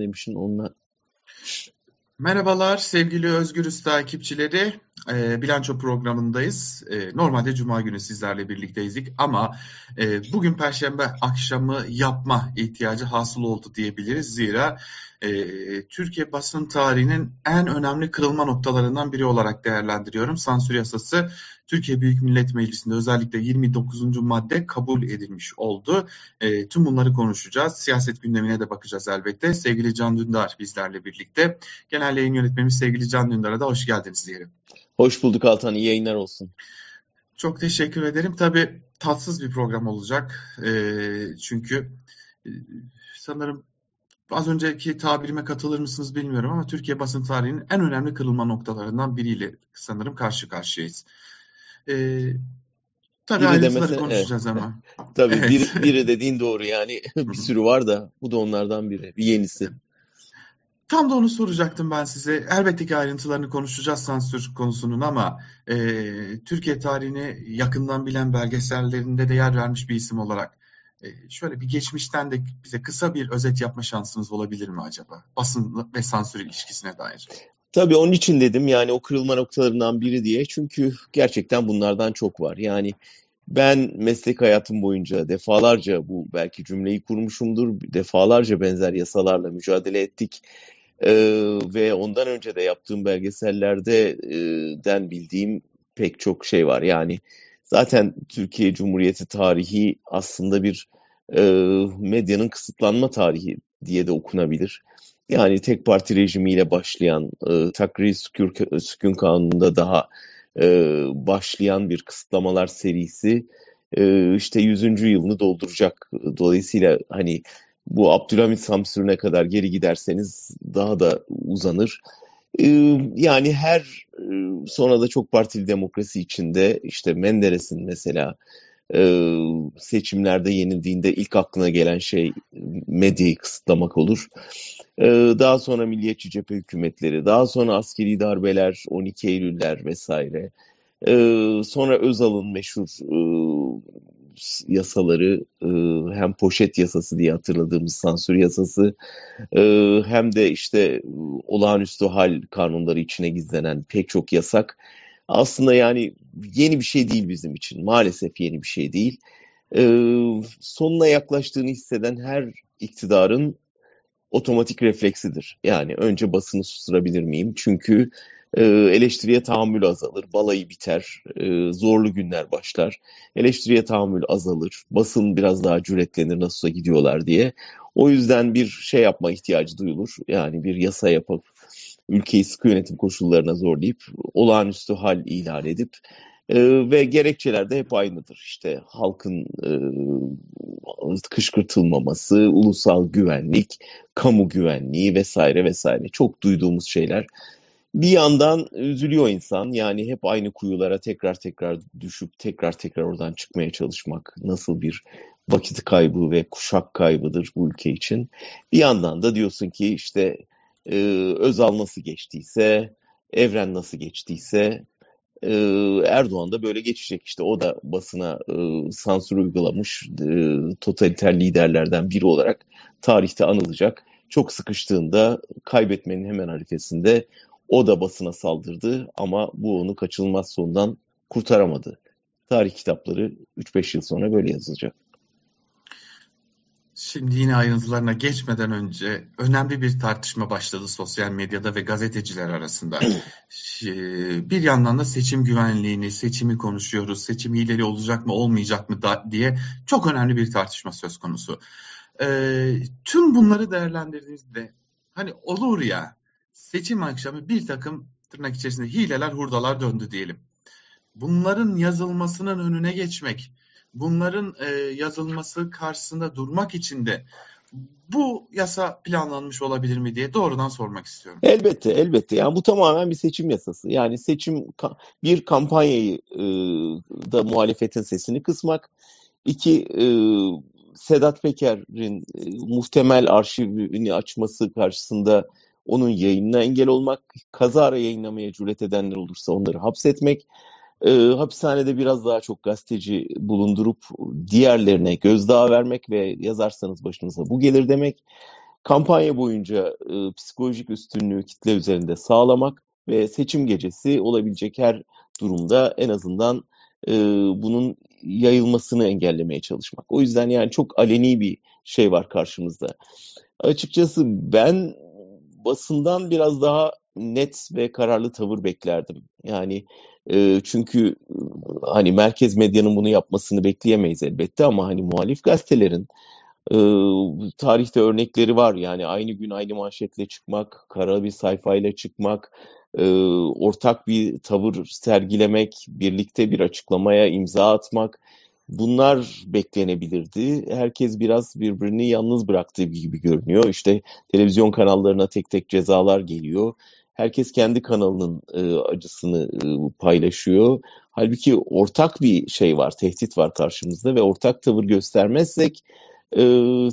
demişsin onunla. Merhabalar sevgili Özgürüz takipçileri. E, bilanço programındayız. E, normalde Cuma günü sizlerle birlikteyizdik ama e, bugün Perşembe akşamı yapma ihtiyacı hasıl oldu diyebiliriz. Zira e, Türkiye basın tarihinin en önemli kırılma noktalarından biri olarak değerlendiriyorum. Sansür yasası Türkiye Büyük Millet Meclisi'nde özellikle 29. madde kabul edilmiş oldu. E, tüm bunları konuşacağız. Siyaset gündemine de bakacağız elbette. Sevgili Can Dündar bizlerle birlikte. Genel yayın yönetmenimiz sevgili Can Dündar'a da hoş geldiniz diyelim. Hoş bulduk Altan. İyi yayınlar olsun. Çok teşekkür ederim. Tabii tatsız bir program olacak. E, çünkü e, sanırım az önceki tabirime katılır mısınız bilmiyorum ama Türkiye basın tarihinin en önemli kırılma noktalarından biriyle sanırım karşı karşıyayız. Ee, tabii biri ayrıntıları demese, konuşacağız evet. ama. tabii evet. biri, biri dediğin doğru yani bir sürü var da bu da onlardan biri. Bir yenisi. Tam da onu soracaktım ben size. Elbette ki ayrıntılarını konuşacağız sansür konusunun ama e, Türkiye tarihini yakından bilen belgesellerinde de yer vermiş bir isim olarak e, şöyle bir geçmişten de bize kısa bir özet yapma şansınız olabilir mi acaba? Basın ve sansür ilişkisine dair. Tabii onun için dedim yani o kırılma noktalarından biri diye. Çünkü gerçekten bunlardan çok var. Yani ben meslek hayatım boyunca defalarca bu belki cümleyi kurmuşumdur. Defalarca benzer yasalarla mücadele ettik. Ee, ve ondan önce de yaptığım belgesellerde e, den bildiğim pek çok şey var. Yani zaten Türkiye Cumhuriyeti tarihi aslında bir e, medyanın kısıtlanma tarihi diye de okunabilir. Yani tek parti rejimiyle başlayan e, takrir sükun, sükun kanununda daha e, başlayan bir kısıtlamalar serisi e, işte 100. yılını dolduracak. Dolayısıyla hani bu Abdülhamit Samsür'üne kadar geri giderseniz daha da uzanır. E, yani her e, sonra da çok partili demokrasi içinde işte Menderes'in mesela e, seçimlerde yenildiğinde ilk aklına gelen şey medyayı kısıtlamak olur. E, daha sonra milliyetçi cephe hükümetleri, daha sonra askeri darbeler, 12 Eylüller vesaire. E, sonra Özal'ın meşhur e, yasaları e, hem poşet yasası diye hatırladığımız sansür yasası e, hem de işte olağanüstü hal kanunları içine gizlenen pek çok yasak aslında yani yeni bir şey değil bizim için. Maalesef yeni bir şey değil. Ee, sonuna yaklaştığını hisseden her iktidarın otomatik refleksidir. Yani önce basını susturabilir miyim? Çünkü e, eleştiriye tahammül azalır, balayı biter, e, zorlu günler başlar. Eleştiriye tahammül azalır, basın biraz daha cüretlenir nasılsa gidiyorlar diye. O yüzden bir şey yapma ihtiyacı duyulur. Yani bir yasa yapıp ülkeyi sıkı yönetim koşullarına zorlayıp olağanüstü hal ilan edip e, ve gerekçeler de hep aynıdır. İşte halkın e, kışkırtılmaması, ulusal güvenlik, kamu güvenliği vesaire vesaire çok duyduğumuz şeyler. Bir yandan üzülüyor insan yani hep aynı kuyulara tekrar tekrar düşüp tekrar tekrar oradan çıkmaya çalışmak nasıl bir vakit kaybı ve kuşak kaybıdır bu ülke için. Bir yandan da diyorsun ki işte e, Özal nasıl geçtiyse, Evren nasıl geçtiyse e, Erdoğan da böyle geçecek. İşte o da basına e, sansür uygulamış e, totaliter liderlerden biri olarak tarihte anılacak. Çok sıkıştığında kaybetmenin hemen arifesinde o da basına saldırdı ama bu onu kaçınılmaz sondan kurtaramadı. Tarih kitapları 3-5 yıl sonra böyle yazılacak. Şimdi yine ayrıntılarına geçmeden önce önemli bir tartışma başladı sosyal medyada ve gazeteciler arasında. bir yandan da seçim güvenliğini, seçimi konuşuyoruz. Seçim ileri olacak mı, olmayacak mı da, diye çok önemli bir tartışma söz konusu. Ee, tüm bunları değerlendirdiğinizde hani olur ya seçim akşamı bir takım tırnak içerisinde hileler, hurdalar döndü diyelim. Bunların yazılmasının önüne geçmek, bunların e, yazılması karşısında durmak için de bu yasa planlanmış olabilir mi diye doğrudan sormak istiyorum. Elbette, elbette. Yani bu tamamen bir seçim yasası. Yani seçim bir kampanyayı e, da muhalefetin sesini kısmak, iki e, Sedat Peker'in e, muhtemel arşivini açması karşısında onun yayınına engel olmak, kazara yayınlamaya cüret edenler olursa onları hapsetmek, e, hapishanede biraz daha çok gazeteci bulundurup diğerlerine gözdağı vermek ve yazarsanız başınıza bu gelir demek. kampanya boyunca e, psikolojik üstünlüğü kitle üzerinde sağlamak ve seçim gecesi olabilecek her durumda en azından e, bunun yayılmasını engellemeye çalışmak. O yüzden yani çok aleni bir şey var karşımızda. Açıkçası ben basından biraz daha net ve kararlı tavır beklerdim. Yani çünkü hani merkez medyanın bunu yapmasını bekleyemeyiz elbette ama hani muhalif gazetelerin e, tarihte örnekleri var. Yani aynı gün aynı manşetle çıkmak, kara bir sayfayla çıkmak, e, ortak bir tavır sergilemek, birlikte bir açıklamaya imza atmak bunlar beklenebilirdi. Herkes biraz birbirini yalnız bıraktığı gibi görünüyor. İşte televizyon kanallarına tek tek cezalar geliyor. Herkes kendi kanalının e, acısını e, paylaşıyor. Halbuki ortak bir şey var, tehdit var karşımızda ve ortak tavır göstermezsek e,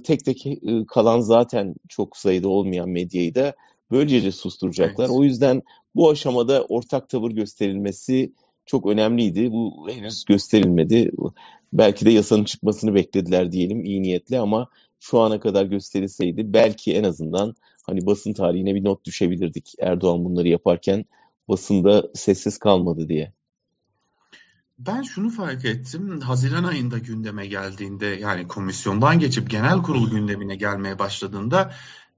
tek tek e, kalan zaten çok sayıda olmayan medyayı da böylece susturacaklar. Evet. O yüzden bu aşamada ortak tavır gösterilmesi çok önemliydi. Bu henüz gösterilmedi. Belki de yasanın çıkmasını beklediler diyelim iyi niyetle ama şu ana kadar gösterilseydi belki en azından hani basın tarihine bir not düşebilirdik. Erdoğan bunları yaparken basında sessiz kalmadı diye. Ben şunu fark ettim. Haziran ayında gündeme geldiğinde yani komisyondan geçip genel kurul gündemine gelmeye başladığında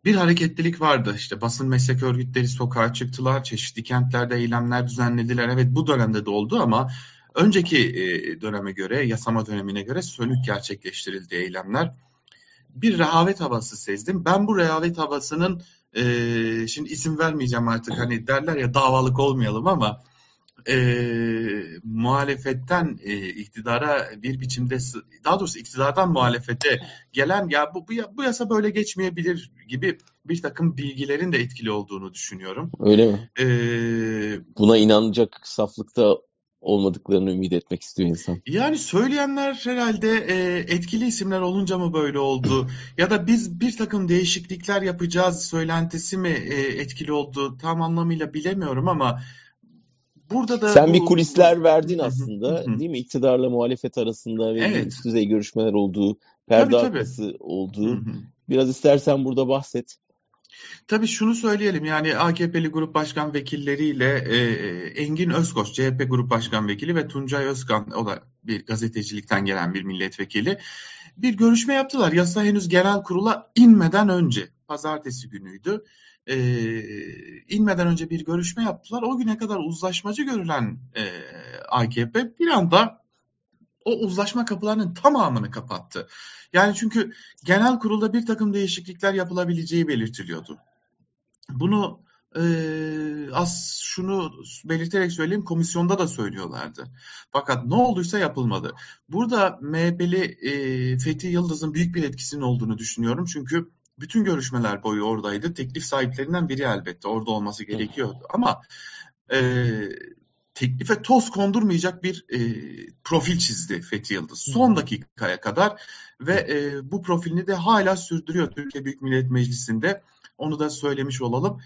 bir hareketlilik vardı. İşte basın meslek örgütleri sokağa çıktılar, çeşitli kentlerde eylemler düzenlediler. Evet bu dönemde de oldu ama önceki e, döneme göre, yasama dönemine göre sönük gerçekleştirildi eylemler. Bir rehavet havası sezdim. Ben bu rehavet havasının e, şimdi isim vermeyeceğim artık hani derler ya davalık olmayalım ama e, muhalefetten e, iktidara bir biçimde daha doğrusu iktidardan muhalefete gelen ya bu, bu, bu yasa böyle geçmeyebilir gibi bir takım bilgilerin de etkili olduğunu düşünüyorum. Öyle mi? Ee, Buna inanacak saflıkta olmadıklarını ümit etmek istiyor insan. Yani söyleyenler herhalde e, etkili isimler olunca mı böyle oldu? Ya da biz bir takım değişiklikler yapacağız söylentisi mi e, etkili oldu? Tam anlamıyla bilemiyorum ama Burada da Sen bu... bir kulisler verdin aslında değil mi? İktidarla muhalefet arasında ve evet. üst düzey görüşmeler olduğu, perde tabii, arkası tabii. olduğu. Biraz istersen burada bahset. Tabii şunu söyleyelim yani AKP'li grup başkan vekilleriyle e, Engin Özkoç CHP grup başkan vekili ve Tuncay Özkan o da bir gazetecilikten gelen bir milletvekili bir görüşme yaptılar. Yasa henüz genel kurula inmeden önce pazartesi günüydü e, inmeden önce bir görüşme yaptılar. O güne kadar uzlaşmacı görülen e, AKP bir anda o uzlaşma kapılarının tamamını kapattı. Yani çünkü genel kurulda bir takım değişiklikler yapılabileceği belirtiliyordu. Bunu e, az şunu belirterek söyleyeyim komisyonda da söylüyorlardı. Fakat ne olduysa yapılmadı. Burada MHP'li e, Fethi Yıldız'ın büyük bir etkisinin olduğunu düşünüyorum. Çünkü bütün görüşmeler boyu oradaydı. Teklif sahiplerinden biri elbette orada olması gerekiyordu. Ama e, teklife toz kondurmayacak bir e, profil çizdi Fethi Yıldız. Son dakikaya kadar ve e, bu profilini de hala sürdürüyor Türkiye Büyük Millet Meclisi'nde. Onu da söylemiş olalım.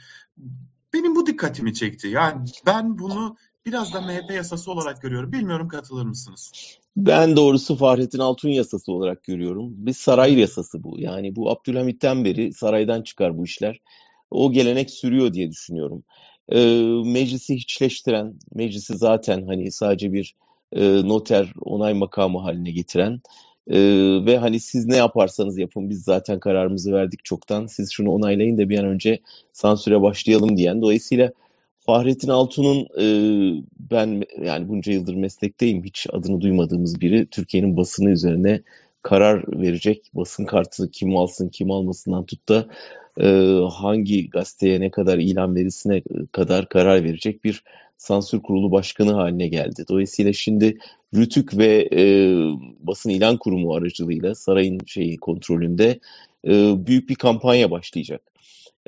Benim bu dikkatimi çekti. Yani ben bunu biraz da MHP yasası olarak görüyorum. Bilmiyorum katılır mısınız? Ben doğrusu Fahrettin Altun yasası olarak görüyorum. Bir saray yasası bu. Yani bu Abdülhamit'ten beri saraydan çıkar bu işler. O gelenek sürüyor diye düşünüyorum. E, meclisi hiçleştiren, meclisi zaten hani sadece bir e, noter onay makamı haline getiren e, ve hani siz ne yaparsanız yapın biz zaten kararımızı verdik çoktan. Siz şunu onaylayın da bir an önce sansüre başlayalım diyen. Dolayısıyla Fahrettin Altun'un e, ben yani bunca yıldır meslekteyim hiç adını duymadığımız biri Türkiye'nin basını üzerine karar verecek. Basın kartı kim alsın kim almasından tut da e, hangi gazeteye ne kadar ilan verisine kadar karar verecek bir sansür kurulu başkanı haline geldi. Dolayısıyla şimdi Rütük ve e, basın ilan kurumu aracılığıyla sarayın şeyi kontrolünde e, büyük bir kampanya başlayacak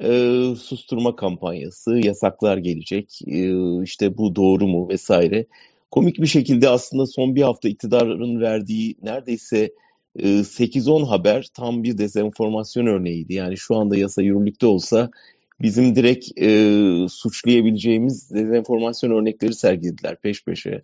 e, susturma kampanyası, yasaklar gelecek, e, işte bu doğru mu vesaire. Komik bir şekilde aslında son bir hafta iktidarın verdiği neredeyse 8-10 haber tam bir dezenformasyon örneğiydi. Yani şu anda yasa yürürlükte olsa bizim direkt e, suçlayabileceğimiz dezenformasyon örnekleri sergilediler peş peşe.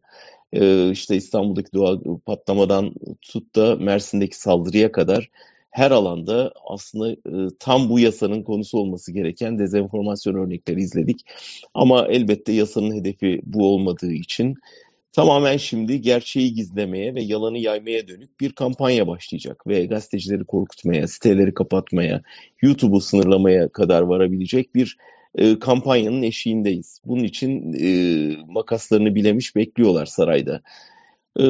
E, işte İstanbul'daki doğa patlamadan tut da Mersin'deki saldırıya kadar her alanda aslında e, tam bu yasanın konusu olması gereken dezenformasyon örnekleri izledik. Ama elbette yasanın hedefi bu olmadığı için tamamen şimdi gerçeği gizlemeye ve yalanı yaymaya dönük bir kampanya başlayacak ve gazetecileri korkutmaya, siteleri kapatmaya, YouTube'u sınırlamaya kadar varabilecek bir e, kampanyanın eşiğindeyiz. Bunun için e, makaslarını bilemiş bekliyorlar sarayda. E,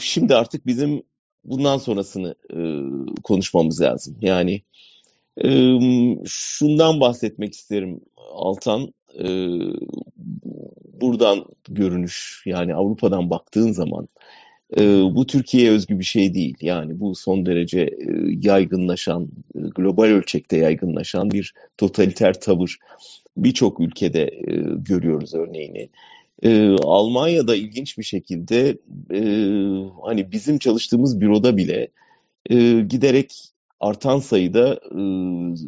şimdi artık bizim bundan sonrasını e, konuşmamız lazım. Yani e, şundan bahsetmek isterim Altan. E, buradan görünüş yani Avrupa'dan baktığın zaman e, bu Türkiye'ye özgü bir şey değil. Yani bu son derece e, yaygınlaşan, e, global ölçekte yaygınlaşan bir totaliter tavır. Birçok ülkede e, görüyoruz örneğini. E, Almanya'da ilginç bir şekilde e, hani bizim çalıştığımız büroda bile e, giderek artan sayıda e,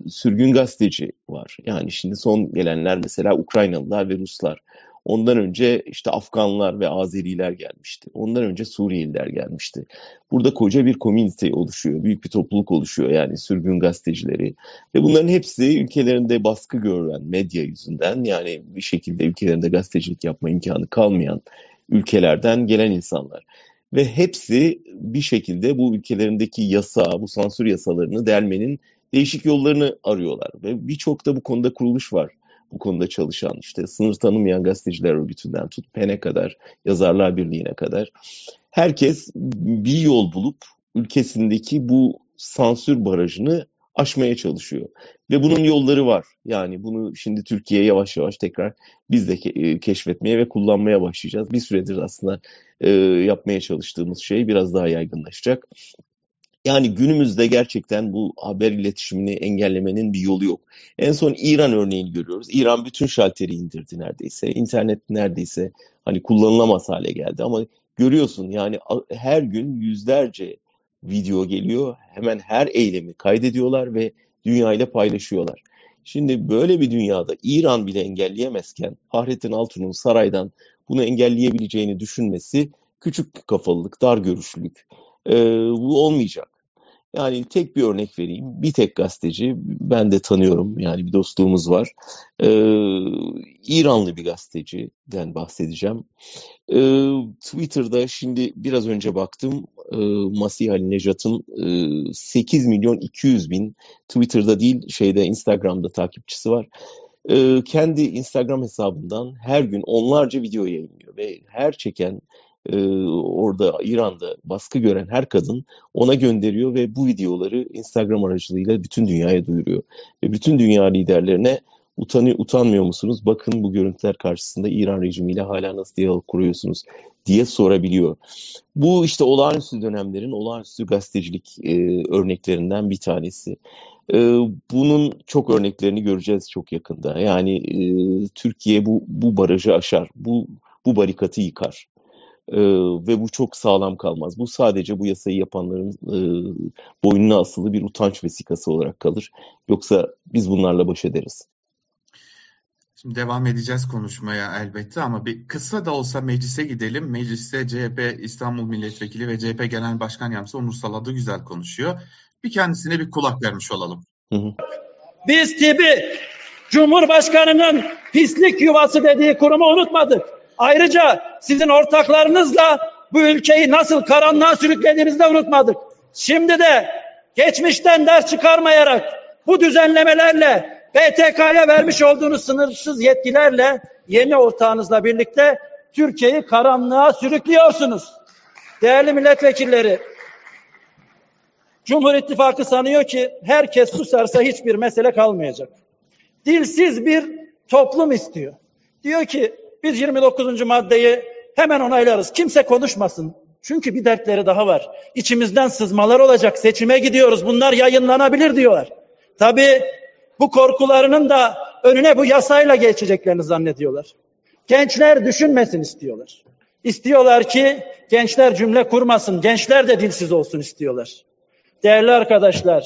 sürgün gazeteci var. Yani şimdi son gelenler mesela Ukraynalılar ve Ruslar. Ondan önce işte Afganlar ve Azeriler gelmişti. Ondan önce Suriyeliler gelmişti. Burada koca bir komünite oluşuyor, büyük bir topluluk oluşuyor yani sürgün gazetecileri. Ve bunların hepsi ülkelerinde baskı gören medya yüzünden yani bir şekilde ülkelerinde gazetecilik yapma imkanı kalmayan ülkelerden gelen insanlar. Ve hepsi bir şekilde bu ülkelerindeki yasa, bu sansür yasalarını delmenin değişik yollarını arıyorlar. Ve birçok da bu konuda kuruluş var bu konuda çalışan işte sınır tanımayan gazeteciler örgütünden tut PEN'e kadar, Yazarlar Birliği'ne kadar herkes bir yol bulup ülkesindeki bu sansür barajını aşmaya çalışıyor. Ve bunun yolları var. Yani bunu şimdi Türkiye yavaş yavaş tekrar biz de ke- keşfetmeye ve kullanmaya başlayacağız. Bir süredir aslında e, yapmaya çalıştığımız şey biraz daha yaygınlaşacak. Yani günümüzde gerçekten bu haber iletişimini engellemenin bir yolu yok. En son İran örneğini görüyoruz. İran bütün şalteri indirdi neredeyse. İnternet neredeyse hani kullanılamaz hale geldi ama görüyorsun yani her gün yüzlerce video geliyor. Hemen her eylemi kaydediyorlar ve dünyayla paylaşıyorlar. Şimdi böyle bir dünyada İran bile engelleyemezken Fahrettin Altun'un saraydan bunu engelleyebileceğini düşünmesi küçük kafalılık, dar görüşlülük. Ee, bu olmayacak. Yani tek bir örnek vereyim. Bir tek gazeteci, ben de tanıyorum yani bir dostluğumuz var. Ee, İranlı bir gazeteciden bahsedeceğim. Ee, Twitter'da şimdi biraz önce baktım e, Masih Ali Nejat'ın e, 8 milyon 200 bin Twitter'da değil şeyde Instagram'da takipçisi var. E, kendi Instagram hesabından her gün onlarca video yayınlıyor ve her çeken e, orada İran'da baskı gören her kadın ona gönderiyor ve bu videoları Instagram aracılığıyla bütün dünyaya duyuruyor. Ve bütün dünya liderlerine utanıyor, utanmıyor musunuz? Bakın bu görüntüler karşısında İran rejimiyle hala nasıl diyalog kuruyorsunuz diye sorabiliyor. Bu işte olağanüstü dönemlerin olağanüstü gazetecilik e, örneklerinden bir tanesi. E, bunun çok örneklerini göreceğiz çok yakında. Yani e, Türkiye bu bu barajı aşar, bu bu barikatı yıkar. Ee, ve bu çok sağlam kalmaz. Bu sadece bu yasayı yapanların e, boynuna asılı bir utanç vesikası olarak kalır. Yoksa biz bunlarla baş ederiz. Şimdi devam edeceğiz konuşmaya elbette ama bir kısa da olsa meclise gidelim. Mecliste CHP İstanbul Milletvekili ve CHP Genel Başkan Yardımcısı Onur Saladı güzel konuşuyor. Bir kendisine bir kulak vermiş olalım. Hı hı. Biz TİB'i Cumhurbaşkanı'nın pislik yuvası dediği kurumu unutmadık. Ayrıca sizin ortaklarınızla bu ülkeyi nasıl karanlığa sürüklediğinizi de unutmadık. Şimdi de geçmişten ders çıkarmayarak bu düzenlemelerle BTK'ya vermiş olduğunuz sınırsız yetkilerle yeni ortağınızla birlikte Türkiye'yi karanlığa sürüklüyorsunuz. Değerli milletvekilleri, Cumhur İttifakı sanıyor ki herkes susarsa hiçbir mesele kalmayacak. Dilsiz bir toplum istiyor. Diyor ki biz 29. maddeyi hemen onaylarız. Kimse konuşmasın. Çünkü bir dertleri daha var. İçimizden sızmalar olacak. Seçime gidiyoruz. Bunlar yayınlanabilir diyorlar. Tabii bu korkularının da önüne bu yasayla geçeceklerini zannediyorlar. Gençler düşünmesin istiyorlar. İstiyorlar ki gençler cümle kurmasın, gençler de dilsiz olsun istiyorlar. Değerli arkadaşlar,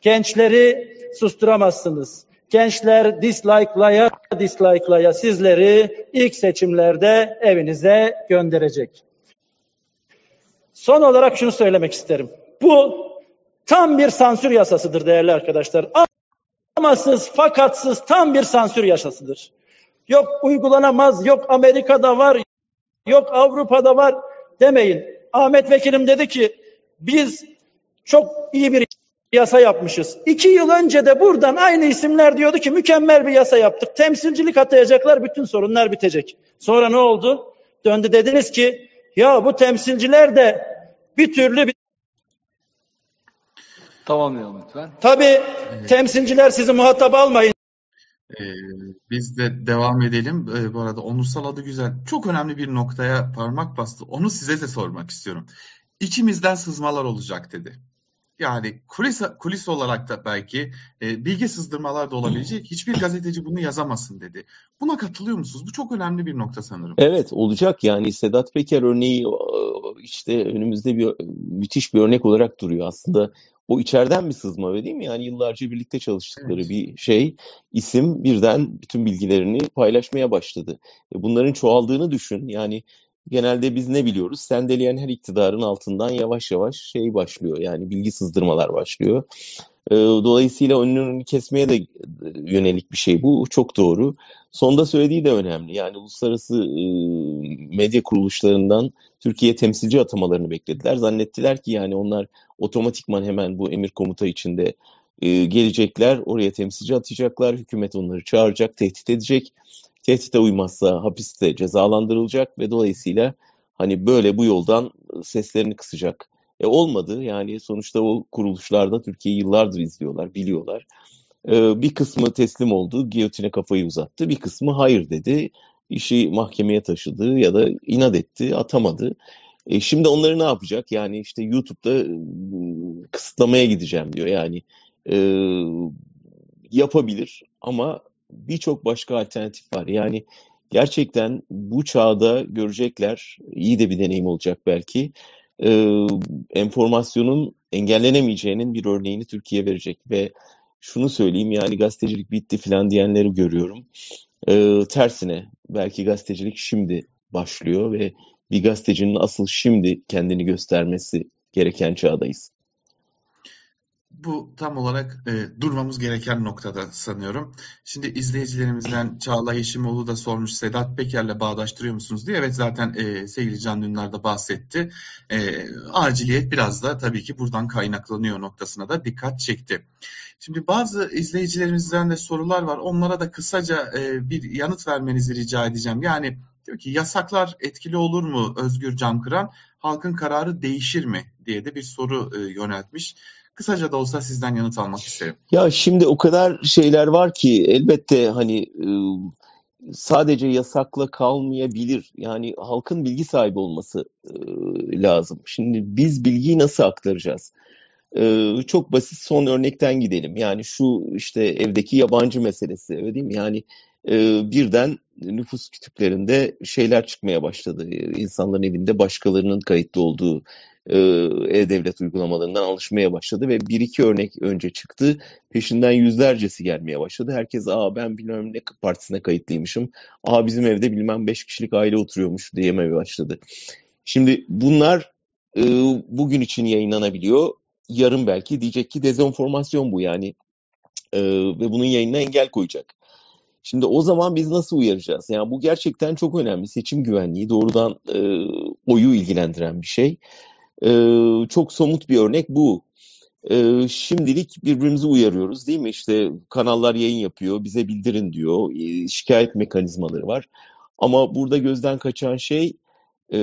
gençleri susturamazsınız gençler dislike'laya dislike'laya sizleri ilk seçimlerde evinize gönderecek. Son olarak şunu söylemek isterim. Bu tam bir sansür yasasıdır değerli arkadaşlar. Amasız, fakatsız tam bir sansür yasasıdır. Yok uygulanamaz, yok Amerika'da var, yok Avrupa'da var demeyin. Ahmet Vekilim dedi ki biz çok iyi bir yasa yapmışız. İki yıl önce de buradan aynı isimler diyordu ki mükemmel bir yasa yaptık. Temsilcilik atayacaklar bütün sorunlar bitecek. Sonra ne oldu? Döndü dediniz ki ya bu temsilciler de bir türlü bir Tamamlayalım lütfen. Tabii temsilciler sizi muhatap almayın. Ee, biz de devam edelim. Ee, bu arada Onursal adı güzel. Çok önemli bir noktaya parmak bastı. Onu size de sormak istiyorum. İçimizden sızmalar olacak dedi. Yani kulis, kulis olarak da belki e, bilgi sızdırmalar da olabilecek. Hiçbir gazeteci bunu yazamasın dedi. Buna katılıyor musunuz? Bu çok önemli bir nokta sanırım. Evet olacak yani Sedat Peker örneği e, işte önümüzde bir müthiş bir örnek olarak duruyor. Aslında o içeriden bir sızma öyle değil mi? Yani yıllarca birlikte çalıştıkları Evet. bir şey isim birden bütün bilgilerini paylaşmaya başladı. E, Bunların çoğaldığını düşün. Yani genelde biz ne biliyoruz? Sendeleyen her iktidarın altından yavaş yavaş şey başlıyor. Yani bilgi sızdırmalar başlıyor. E, Dolayısıyla önünü kesmeye de e, yönelik bir şey bu. Çok doğru. Sonda söylediği de önemli. Yani uluslararası e, medya kuruluşlarından Türkiye temsilci atamalarını beklediler. Zannettiler ki yani onlar otomatikman hemen bu emir komuta içinde e, gelecekler. Oraya temsilci atacaklar. Hükümet onları çağıracak, tehdit edecek. Tehdite uymazsa hapiste cezalandırılacak ve dolayısıyla hani böyle bu yoldan seslerini kısacak. E olmadı yani sonuçta o kuruluşlarda Türkiye'yi yıllardır izliyorlar, biliyorlar. E, bir kısmı teslim oldu, giyotine kafayı uzattı. Bir kısmı hayır dedi, işi mahkemeye taşıdı ya da inat etti, atamadı. E şimdi onları ne yapacak? Yani işte YouTube'da kısıtlamaya gideceğim diyor. Yani e, yapabilir ama birçok başka alternatif var. Yani gerçekten bu çağda görecekler, iyi de bir deneyim olacak belki. E, enformasyonun engellenemeyeceğinin bir örneğini Türkiye verecek ve şunu söyleyeyim yani gazetecilik bitti falan diyenleri görüyorum. E, tersine belki gazetecilik şimdi başlıyor ve bir gazetecinin asıl şimdi kendini göstermesi gereken çağdayız. Bu tam olarak e, durmamız gereken noktada sanıyorum. Şimdi izleyicilerimizden Çağla Yeşimoğlu da sormuş Sedat Peker'le bağdaştırıyor musunuz diye. Evet zaten e, sevgili Can Dündar da bahsetti. E, aciliyet biraz da tabii ki buradan kaynaklanıyor noktasına da dikkat çekti. Şimdi bazı izleyicilerimizden de sorular var. Onlara da kısaca e, bir yanıt vermenizi rica edeceğim. Yani diyor ki yasaklar etkili olur mu Özgür Cankıran? Halkın kararı değişir mi diye de bir soru e, yöneltmiş. Kısaca da olsa sizden yanıt almak isterim. Ya şimdi o kadar şeyler var ki elbette hani e, sadece yasakla kalmayabilir. Yani halkın bilgi sahibi olması e, lazım. Şimdi biz bilgiyi nasıl aktaracağız? E, çok basit son örnekten gidelim. Yani şu işte evdeki yabancı meselesi öyle değil mi? Yani birden nüfus kütüklerinde şeyler çıkmaya başladı. İnsanların evinde başkalarının kayıtlı olduğu e-devlet uygulamalarından alışmaya başladı ve bir iki örnek önce çıktı. Peşinden yüzlercesi gelmeye başladı. Herkes aa ben bilmem ne partisine kayıtlıymışım. Aa bizim evde bilmem beş kişilik aile oturuyormuş diyemeye başladı. Şimdi bunlar e, bugün için yayınlanabiliyor. Yarın belki diyecek ki dezenformasyon bu yani. E, ve bunun yayınına engel koyacak. Şimdi o zaman biz nasıl uyaracağız? Yani bu gerçekten çok önemli. Seçim güvenliği doğrudan e, oyu ilgilendiren bir şey. E, çok somut bir örnek bu. E, şimdilik birbirimizi uyarıyoruz değil mi? İşte kanallar yayın yapıyor, bize bildirin diyor. E, şikayet mekanizmaları var. Ama burada gözden kaçan şey e,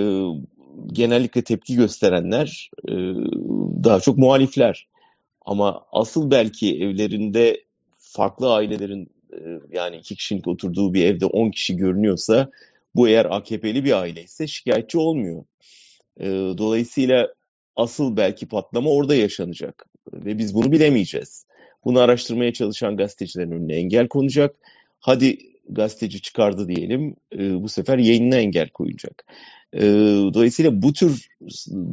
genellikle tepki gösterenler e, daha çok muhalifler. Ama asıl belki evlerinde farklı ailelerin e, yani iki kişilik oturduğu bir evde 10 kişi görünüyorsa bu eğer AKP'li bir aile ise şikayetçi olmuyor. E, dolayısıyla asıl belki patlama orada yaşanacak ve biz bunu bilemeyeceğiz. Bunu araştırmaya çalışan gazetecilerin önüne engel konacak. Hadi gazeteci çıkardı diyelim e, bu sefer yayınına engel koyacak. E, dolayısıyla bu tür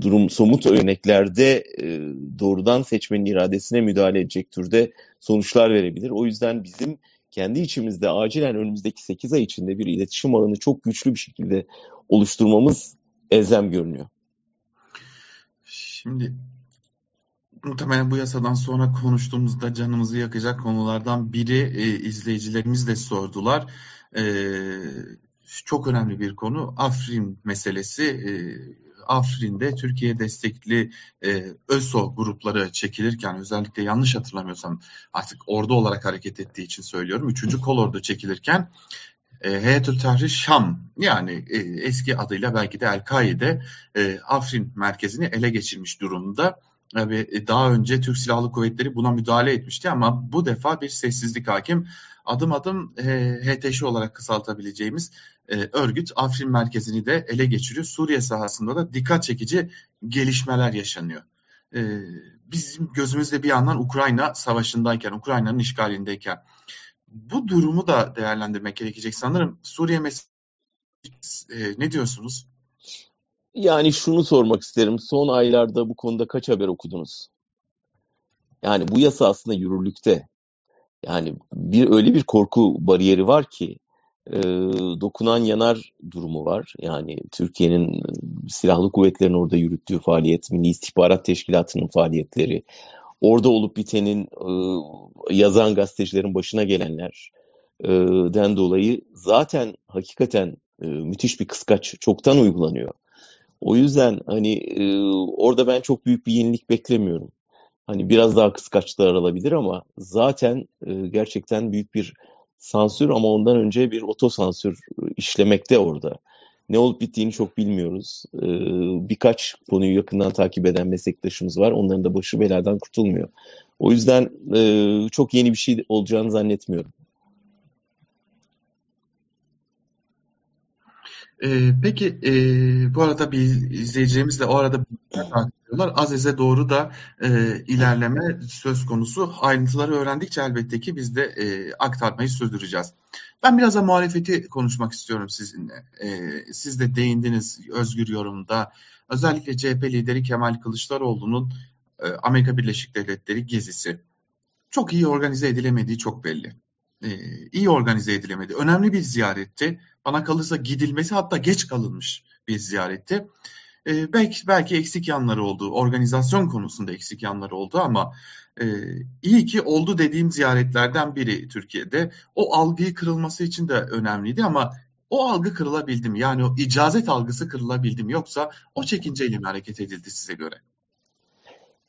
durum somut örneklerde e, doğrudan seçmenin iradesine müdahale edecek türde sonuçlar verebilir. O yüzden bizim kendi içimizde acilen önümüzdeki 8 ay içinde bir iletişim alanı çok güçlü bir şekilde oluşturmamız elzem görünüyor. Şimdi muhtemelen bu yasadan sonra konuştuğumuzda canımızı yakacak konulardan biri e, izleyicilerimiz de sordular. E, çok önemli bir konu Afrin meselesi. E, Afrin'de Türkiye destekli e, ÖSO grupları çekilirken özellikle yanlış hatırlamıyorsam artık ordu olarak hareket ettiği için söylüyorum. Üçüncü kolordu çekilirken Heyetül Tahrir Şam yani e, eski adıyla belki de El-Kaide e, Afrin merkezini ele geçirmiş durumda. Ve daha önce Türk Silahlı Kuvvetleri buna müdahale etmişti ama bu defa bir sessizlik hakim. Adım adım e, HTŞ olarak kısaltabileceğimiz e, örgüt Afrin merkezini de ele geçiriyor. Suriye sahasında da dikkat çekici gelişmeler yaşanıyor. E, bizim gözümüzde bir yandan Ukrayna savaşındayken, Ukrayna'nın işgalindeyken bu durumu da değerlendirmek gerekecek sanırım. Suriye meselesi e, ne diyorsunuz? Yani şunu sormak isterim. Son aylarda bu konuda kaç haber okudunuz? Yani bu yasa aslında yürürlükte. Yani bir öyle bir korku bariyeri var ki e, dokunan yanar durumu var. Yani Türkiye'nin silahlı kuvvetlerin orada yürüttüğü faaliyet, Milli İstihbarat Teşkilatı'nın faaliyetleri, orada olup bitenin e, yazan gazetecilerin başına gelenlerden dolayı zaten hakikaten e, müthiş bir kıskaç çoktan uygulanıyor. O yüzden hani e, orada ben çok büyük bir yenilik beklemiyorum. Hani biraz daha kıskaçlar alabilir ama zaten e, gerçekten büyük bir sansür ama ondan önce bir otosansür işlemekte orada. Ne olup bittiğini çok bilmiyoruz. E, birkaç konuyu yakından takip eden meslektaşımız var. Onların da başı beladan kurtulmuyor. O yüzden e, çok yeni bir şey olacağını zannetmiyorum. Ee, peki e, bu arada bir izleyicilerimiz de o arada takip Aziz'e doğru da e, ilerleme söz konusu. Ayrıntıları öğrendikçe elbette ki biz de aktarmayı sürdüreceğiz. Ben biraz da muhalefeti konuşmak istiyorum sizinle. E, siz de değindiniz özgür yorumda. Özellikle CHP lideri Kemal Kılıçdaroğlu'nun e, Amerika Birleşik Devletleri gezisi. Çok iyi organize edilemediği çok belli. E, iyi organize edilemedi. Önemli bir ziyaretti bana kalırsa gidilmesi hatta geç kalınmış bir ziyaretti. E, belki belki eksik yanları oldu, organizasyon konusunda eksik yanları oldu ama e, iyi ki oldu dediğim ziyaretlerden biri Türkiye'de. O algıyı kırılması için de önemliydi ama o algı kırılabildi mi? Yani o icazet algısı kırılabildi mi? Yoksa o çekinceyle mi hareket edildi size göre?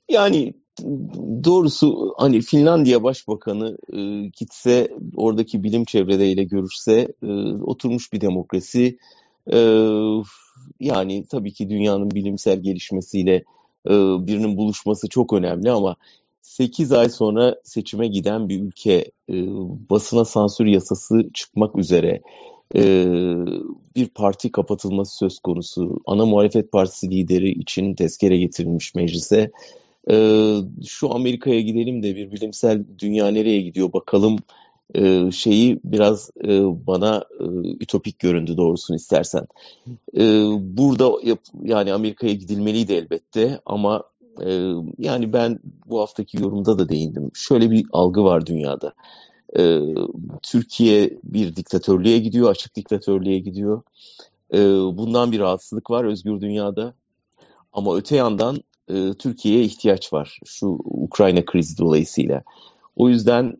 Yani doğrusu hani Finlandiya Başbakanı e, gitse oradaki bilim çevreleriyle görüşse e, oturmuş bir demokrasi e, yani tabii ki dünyanın bilimsel gelişmesiyle e, birinin buluşması çok önemli ama 8 ay sonra seçime giden bir ülke e, basına sansür yasası çıkmak üzere e, bir parti kapatılması söz konusu ana muhalefet partisi lideri için tezkere getirilmiş meclise e, şu Amerika'ya gidelim de bir bilimsel dünya nereye gidiyor bakalım e, şeyi biraz e, bana e, ütopik göründü doğrusunu istersen. E, burada yap, yani Amerika'ya gidilmeliydi elbette ama yani ben bu haftaki yorumda da değindim. Şöyle bir algı var dünyada. Türkiye bir diktatörlüğe gidiyor, açık diktatörlüğe gidiyor. Bundan bir rahatsızlık var özgür dünyada. Ama öte yandan Türkiye'ye ihtiyaç var şu Ukrayna krizi dolayısıyla. O yüzden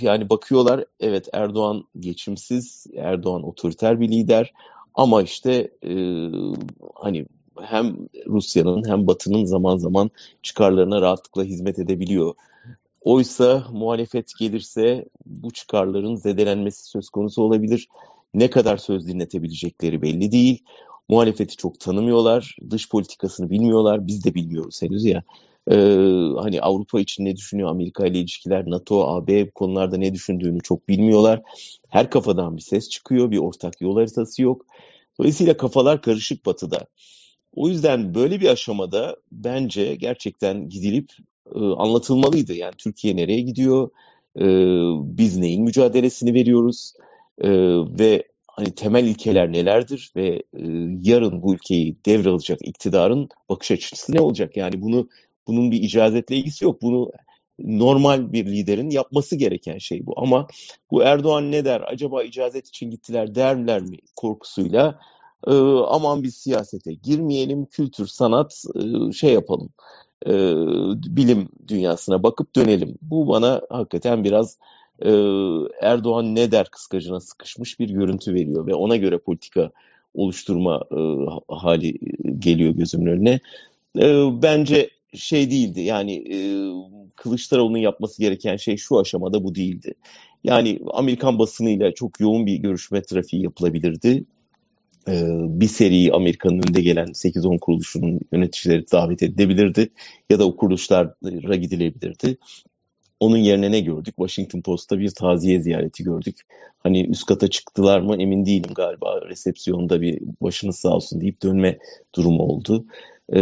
yani bakıyorlar evet Erdoğan geçimsiz, Erdoğan otoriter bir lider ama işte e, hani hem Rusya'nın hem Batı'nın zaman zaman çıkarlarına rahatlıkla hizmet edebiliyor. Oysa muhalefet gelirse bu çıkarların zedelenmesi söz konusu olabilir. Ne kadar söz dinletebilecekleri belli değil muhalefeti çok tanımıyorlar, dış politikasını bilmiyorlar, biz de bilmiyoruz henüz ya. Ee, hani Avrupa için ne düşünüyor, Amerika ile ilişkiler, NATO, AB konularda ne düşündüğünü çok bilmiyorlar. Her kafadan bir ses çıkıyor, bir ortak yol haritası yok. Dolayısıyla kafalar karışık batıda. O yüzden böyle bir aşamada bence gerçekten gidilip e, anlatılmalıydı. Yani Türkiye nereye gidiyor, e, biz neyin mücadelesini veriyoruz e, ve hani temel ilkeler nelerdir ve e, yarın bu ülkeyi devralacak iktidarın bakış açısı ne olacak? Yani bunu bunun bir icazetle ilgisi yok. Bunu normal bir liderin yapması gereken şey bu. Ama bu Erdoğan ne der? Acaba icazet için gittiler derler mi korkusuyla? E, aman biz siyasete girmeyelim, kültür, sanat e, şey yapalım. e, bilim dünyasına bakıp dönelim. Bu bana hakikaten biraz e, Erdoğan ne der kıskacına sıkışmış bir görüntü veriyor ve ona göre politika oluşturma e, hali geliyor gözümün önüne. E, bence şey değildi yani e, Kılıçdaroğlu'nun yapması gereken şey şu aşamada bu değildi. Yani Amerikan basınıyla çok yoğun bir görüşme trafiği yapılabilirdi. E, bir seri Amerika'nın önünde gelen 8-10 kuruluşunun yöneticileri davet edilebilirdi ya da o kuruluşlara gidilebilirdi. Onun yerine ne gördük? Washington Post'ta bir taziye ziyareti gördük. Hani üst kata çıktılar mı emin değilim galiba. Resepsiyonda bir başınız sağ olsun deyip dönme durumu oldu. Ee,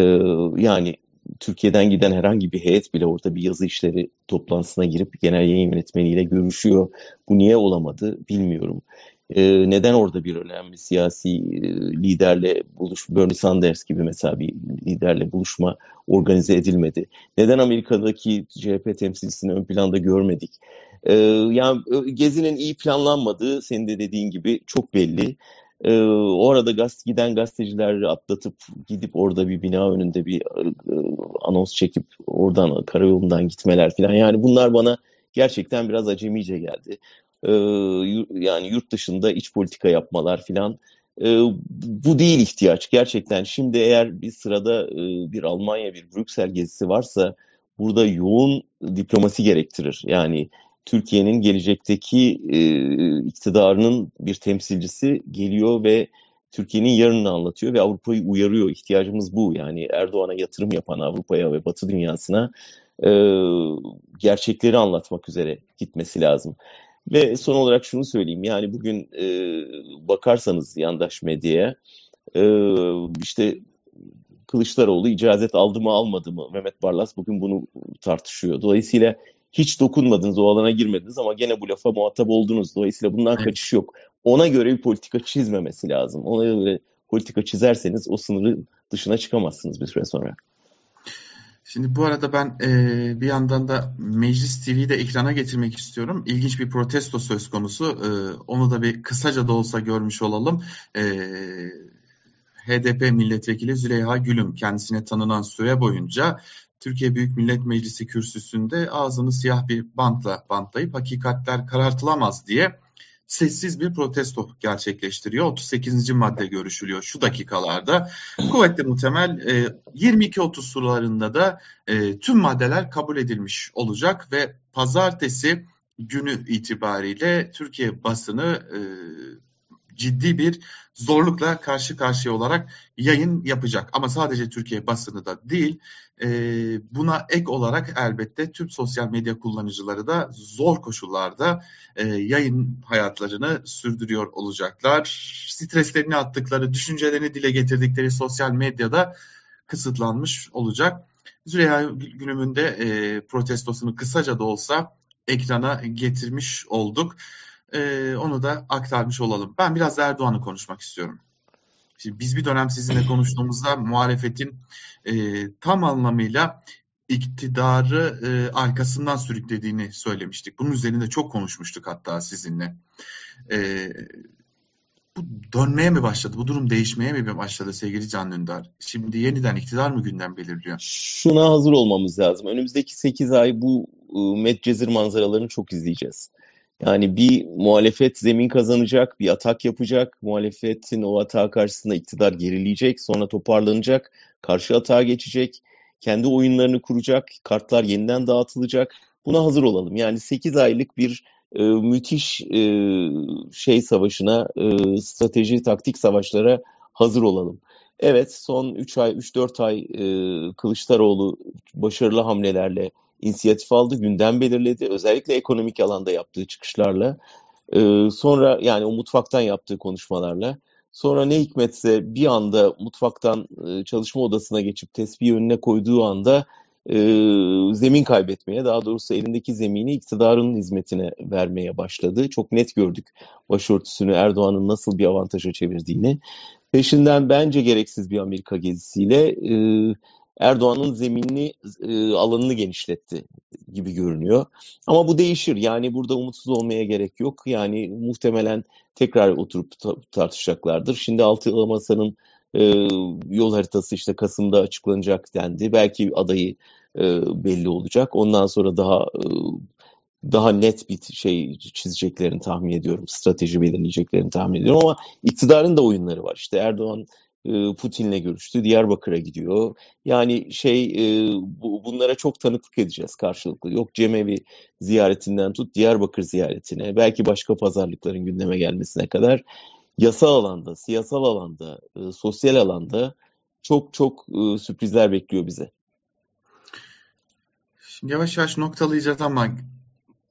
yani Türkiye'den giden herhangi bir heyet bile orada bir yazı işleri toplantısına girip genel yayın yönetmeniyle görüşüyor. Bu niye olamadı bilmiyorum. Ee, neden orada bir önemli siyasi e, liderle buluş, Bernie Sanders gibi mesela bir liderle buluşma organize edilmedi? Neden Amerika'daki CHP temsilcisini ön planda görmedik? Ee, yani Gezi'nin iyi planlanmadığı senin de dediğin gibi çok belli. Ee, o arada gaz, giden gazetecileri atlatıp gidip orada bir bina önünde bir e, anons çekip oradan karayolundan gitmeler falan yani bunlar bana gerçekten biraz acemice geldi. Ee, yani yurt dışında iç politika yapmalar filan ee, bu değil ihtiyaç gerçekten. Şimdi eğer bir sırada e, bir Almanya, bir Brüksel gezisi varsa burada yoğun diplomasi gerektirir. Yani Türkiye'nin gelecekteki e, iktidarının bir temsilcisi geliyor ve Türkiye'nin yarınını anlatıyor ve Avrupa'yı uyarıyor. İhtiyacımız bu. Yani Erdoğan'a yatırım yapan Avrupa'ya ve Batı dünyasına e, gerçekleri anlatmak üzere gitmesi lazım. Ve son olarak şunu söyleyeyim. Yani bugün e, bakarsanız yandaş medyaya e, işte Kılıçdaroğlu icazet aldı mı almadı mı? Mehmet Barlas bugün bunu tartışıyor. Dolayısıyla hiç dokunmadınız, o alana girmediniz ama gene bu lafa muhatap oldunuz. Dolayısıyla bundan kaçış yok. Ona göre bir politika çizmemesi lazım. Ona göre politika çizerseniz o sınırı dışına çıkamazsınız bir süre sonra. Şimdi bu arada ben e, bir yandan da Meclis TV'yi de ekrana getirmek istiyorum. İlginç bir protesto söz konusu. E, onu da bir kısaca da olsa görmüş olalım. E, HDP milletvekili Züleyha Gülüm kendisine tanınan süre boyunca Türkiye Büyük Millet Meclisi kürsüsünde ağzını siyah bir bantla bantlayıp hakikatler karartılamaz diye sessiz bir protesto gerçekleştiriyor. 38. madde görüşülüyor şu dakikalarda. Kuvvetli muhtemel 22-30 e, sularında da e, tüm maddeler kabul edilmiş olacak ve pazartesi günü itibariyle Türkiye basını e, ciddi bir zorlukla karşı karşıya olarak yayın yapacak. Ama sadece Türkiye basını da değil, e, buna ek olarak elbette tüm sosyal medya kullanıcıları da zor koşullarda e, yayın hayatlarını sürdürüyor olacaklar. Streslerini attıkları, düşüncelerini dile getirdikleri sosyal medyada kısıtlanmış olacak. Züleyha Günüm'ün de e, protestosunu kısaca da olsa ekrana getirmiş olduk e, onu da aktarmış olalım. Ben biraz Erdoğan'ı konuşmak istiyorum. Şimdi biz bir dönem sizinle konuştuğumuzda muhalefetin e, tam anlamıyla iktidarı e, arkasından sürüklediğini söylemiştik. Bunun üzerinde çok konuşmuştuk hatta sizinle. E, bu dönmeye mi başladı? Bu durum değişmeye mi başladı sevgili Can Dündar? Şimdi yeniden iktidar mı gündem belirliyor? Şuna hazır olmamız lazım. Önümüzdeki 8 ay bu ıı, Medcezir manzaralarını çok izleyeceğiz. Yani bir muhalefet zemin kazanacak, bir atak yapacak. Muhalefetin o atağa karşısında iktidar gerileyecek, sonra toparlanacak, karşı atağa geçecek, kendi oyunlarını kuracak, kartlar yeniden dağıtılacak. Buna hazır olalım. Yani 8 aylık bir e, müthiş e, şey savaşına, e, strateji, taktik savaşlara hazır olalım. Evet son 3 ay, 3-4 ay e, Kılıçdaroğlu başarılı hamlelerle inisiyatif aldı, gündem belirledi. Özellikle ekonomik alanda yaptığı çıkışlarla. E, sonra yani o mutfaktan yaptığı konuşmalarla. Sonra ne hikmetse bir anda mutfaktan e, çalışma odasına geçip tesbih önüne koyduğu anda e, zemin kaybetmeye, daha doğrusu elindeki zemini iktidarın hizmetine vermeye başladı. Çok net gördük başörtüsünü Erdoğan'ın nasıl bir avantaja çevirdiğini. Peşinden bence gereksiz bir Amerika gezisiyle e, Erdoğan'ın zeminini e, alanını genişletti gibi görünüyor. Ama bu değişir. Yani burada umutsuz olmaya gerek yok. Yani muhtemelen tekrar oturup tartışacaklardır. Şimdi altı masanın e, yol haritası işte Kasım'da açıklanacak dendi. Belki adayı e, belli olacak. Ondan sonra daha daha net bir şey çizeceklerini tahmin ediyorum. Strateji belirleyeceklerini tahmin ediyorum ama iktidarın da oyunları var. İşte Erdoğan Putin'le görüştü. Diyarbakır'a gidiyor. Yani şey bu, bunlara çok tanıklık edeceğiz karşılıklı. Yok Cemevi ziyaretinden tut Diyarbakır ziyaretine, belki başka pazarlıkların gündeme gelmesine kadar yasal alanda, siyasal alanda, sosyal alanda çok çok sürprizler bekliyor bize. Şimdi yavaş yavaş noktalayacağız ama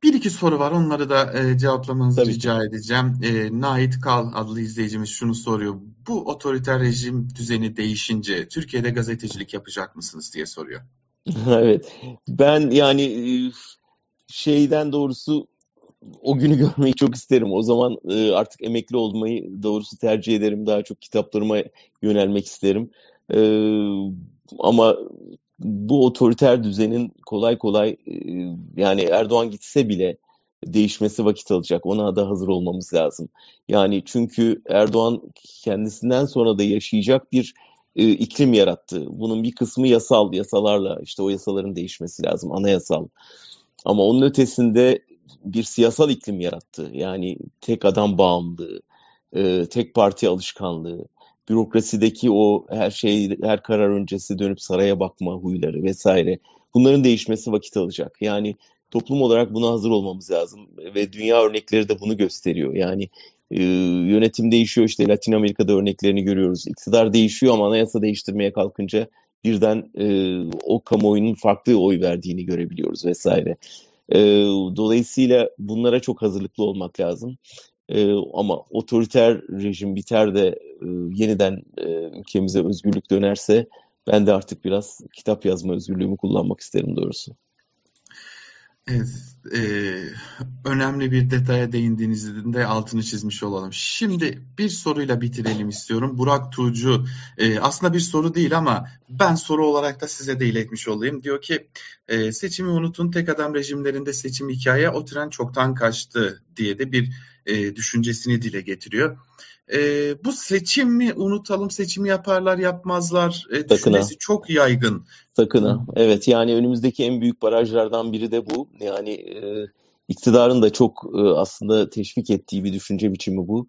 bir iki soru var. Onları da e, cevaplamanızı Tabii rica ki. edeceğim. E, Nait Kal adlı izleyicimiz şunu soruyor. Bu otoriter rejim düzeni değişince Türkiye'de gazetecilik yapacak mısınız diye soruyor. evet. Ben yani e, şeyden doğrusu o günü görmeyi çok isterim. O zaman e, artık emekli olmayı doğrusu tercih ederim. Daha çok kitaplarıma yönelmek isterim. E, ama bu otoriter düzenin kolay kolay yani Erdoğan gitse bile değişmesi vakit alacak. Ona da hazır olmamız lazım. Yani çünkü Erdoğan kendisinden sonra da yaşayacak bir e, iklim yarattı. Bunun bir kısmı yasal, yasalarla işte o yasaların değişmesi lazım, anayasal. Ama onun ötesinde bir siyasal iklim yarattı. Yani tek adam bağımlılığı, e, tek parti alışkanlığı, bürokrasideki o her şey her karar öncesi dönüp saraya bakma huyları vesaire bunların değişmesi vakit alacak. Yani toplum olarak buna hazır olmamız lazım ve dünya örnekleri de bunu gösteriyor. Yani e, yönetim değişiyor işte Latin Amerika'da örneklerini görüyoruz. İktidar değişiyor ama anayasa değiştirmeye kalkınca birden e, o kamuoyunun farklı oy verdiğini görebiliyoruz vesaire. E, dolayısıyla bunlara çok hazırlıklı olmak lazım. E, ama otoriter rejim biter de e, yeniden e, ülkemize özgürlük dönerse ben de artık biraz kitap yazma özgürlüğümü kullanmak isterim doğrusu. Evet, e, önemli bir detaya değindiğinizde altını çizmiş olalım. Şimdi bir soruyla bitirelim istiyorum. Burak Tuğcu, e, aslında bir soru değil ama ben soru olarak da size de iletmiş olayım. Diyor ki e, seçimi unutun tek adam rejimlerinde seçim hikaye o tren çoktan kaçtı diye de bir e, düşüncesini dile getiriyor. E, bu seçim mi unutalım seçimi yaparlar yapmazlar e, düşüncesi çok yaygın. Sakın ha. Evet yani önümüzdeki en büyük barajlardan biri de bu. Yani e, iktidarın da çok e, aslında teşvik ettiği bir düşünce biçimi bu.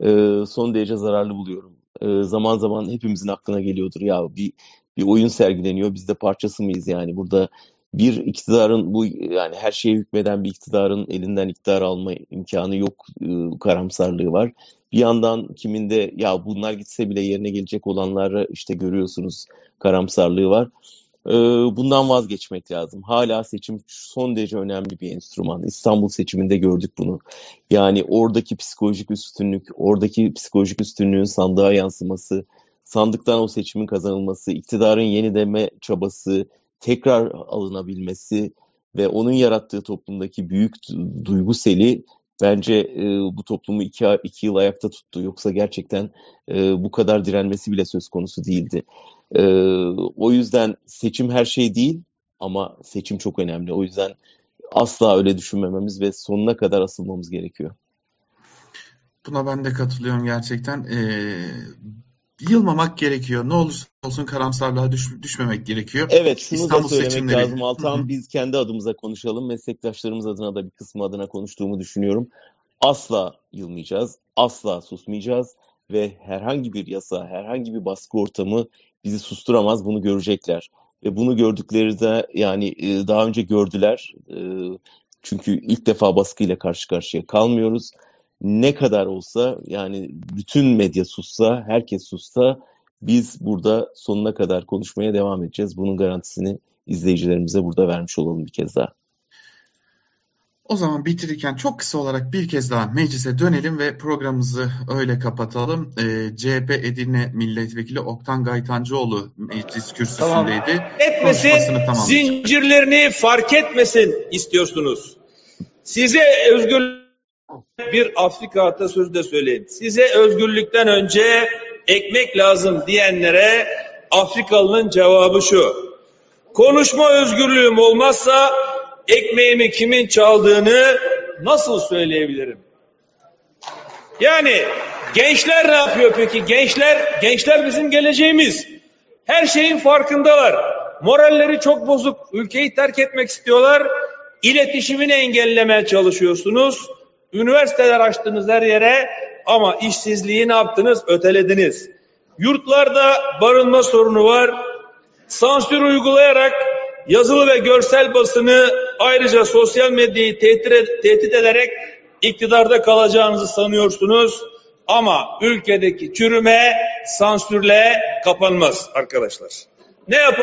E, son derece zararlı buluyorum. E, zaman zaman hepimizin aklına geliyordur ya bir bir oyun sergileniyor biz de parçası mıyız yani burada bir iktidarın bu yani her şeye hükmeden bir iktidarın elinden iktidar alma imkanı yok e, karamsarlığı var. Bir yandan kiminde ya bunlar gitse bile yerine gelecek olanları işte görüyorsunuz karamsarlığı var. E, bundan vazgeçmek lazım. Hala seçim son derece önemli bir enstrüman. İstanbul seçiminde gördük bunu. Yani oradaki psikolojik üstünlük, oradaki psikolojik üstünlüğün sandığa yansıması, sandıktan o seçimin kazanılması, iktidarın yenileme çabası, tekrar alınabilmesi ve onun yarattığı toplumdaki büyük duygu seli bence e, bu toplumu iki, iki yıl ayakta tuttu. Yoksa gerçekten e, bu kadar direnmesi bile söz konusu değildi. E, o yüzden seçim her şey değil ama seçim çok önemli. O yüzden asla öyle düşünmememiz ve sonuna kadar asılmamız gerekiyor. Buna ben de katılıyorum gerçekten. Ee, yılmamak gerekiyor. Ne olursa olsun karamsarlığa düş, düşmemek gerekiyor. Evet şunu İstanbul da söylemek seçimleri. lazım Altan. Biz kendi adımıza konuşalım. Meslektaşlarımız adına da bir kısmı adına konuştuğumu düşünüyorum. Asla yılmayacağız. Asla susmayacağız. Ve herhangi bir yasa, herhangi bir baskı ortamı bizi susturamaz. Bunu görecekler. Ve bunu gördükleri de yani e, daha önce gördüler. E, çünkü ilk defa baskıyla karşı karşıya kalmıyoruz ne kadar olsa yani bütün medya sussa, herkes sussa biz burada sonuna kadar konuşmaya devam edeceğiz. Bunun garantisini izleyicilerimize burada vermiş olalım bir kez daha. O zaman bitirirken çok kısa olarak bir kez daha meclise dönelim ve programımızı öyle kapatalım. Ee, CHP Edirne Milletvekili Oktan Gaytancıoğlu meclis kürsüsündeydi. Tamam. Etmesin, zincirlerini fark etmesin istiyorsunuz. Size özgür bir Afrika atasözü de söyleyeyim. Size özgürlükten önce ekmek lazım diyenlere Afrikalı'nın cevabı şu. Konuşma özgürlüğüm olmazsa ekmeğimi kimin çaldığını nasıl söyleyebilirim? Yani Gençler ne yapıyor peki? Gençler, gençler bizim geleceğimiz. Her şeyin farkındalar. Moralleri çok bozuk. Ülkeyi terk etmek istiyorlar. İletişimini engellemeye çalışıyorsunuz. Üniversiteler açtınız her yere ama işsizliği ne yaptınız? Ötelediniz. Yurtlarda barınma sorunu var. Sansür uygulayarak yazılı ve görsel basını ayrıca sosyal medyayı tehdit, tehdit ederek iktidarda kalacağınızı sanıyorsunuz. Ama ülkedeki çürüme sansürle kapanmaz arkadaşlar. Ne yap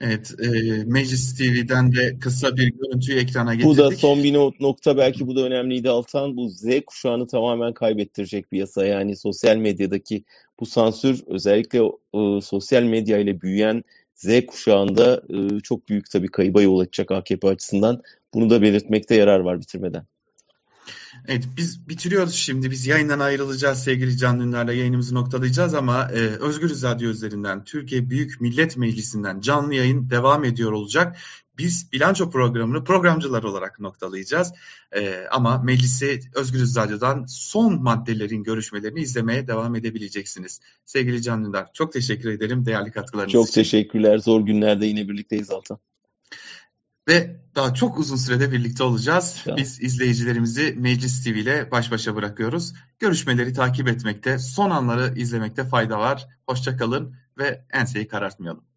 Evet, e, Meclis TV'den de kısa bir görüntüyü ekrana getirdik. Bu da son bir nokta belki bu da önemliydi Altan. Bu Z kuşağını tamamen kaybettirecek bir yasa. Yani sosyal medyadaki bu sansür özellikle e, sosyal medya ile büyüyen Z kuşağında e, çok büyük tabii kayıba yol açacak AKP açısından. Bunu da belirtmekte yarar var bitirmeden. Evet biz bitiriyoruz şimdi. Biz yayından ayrılacağız sevgili Can Dündar'la yayınımızı noktalayacağız ama e, Özgürüz Radyo üzerinden Türkiye Büyük Millet Meclisi'nden canlı yayın devam ediyor olacak. Biz bilanço programını programcılar olarak noktalayacağız. E, ama meclisi Özgürüz Radyo'dan son maddelerin görüşmelerini izlemeye devam edebileceksiniz. Sevgili Can Dündar çok teşekkür ederim değerli katkılarınız çok için. Çok teşekkürler. Zor günlerde yine birlikteyiz Altan. Ve daha çok uzun sürede birlikte olacağız. Tamam. Biz izleyicilerimizi Meclis TV ile baş başa bırakıyoruz. Görüşmeleri takip etmekte, son anları izlemekte fayda var. Hoşçakalın ve enseyi karartmayalım.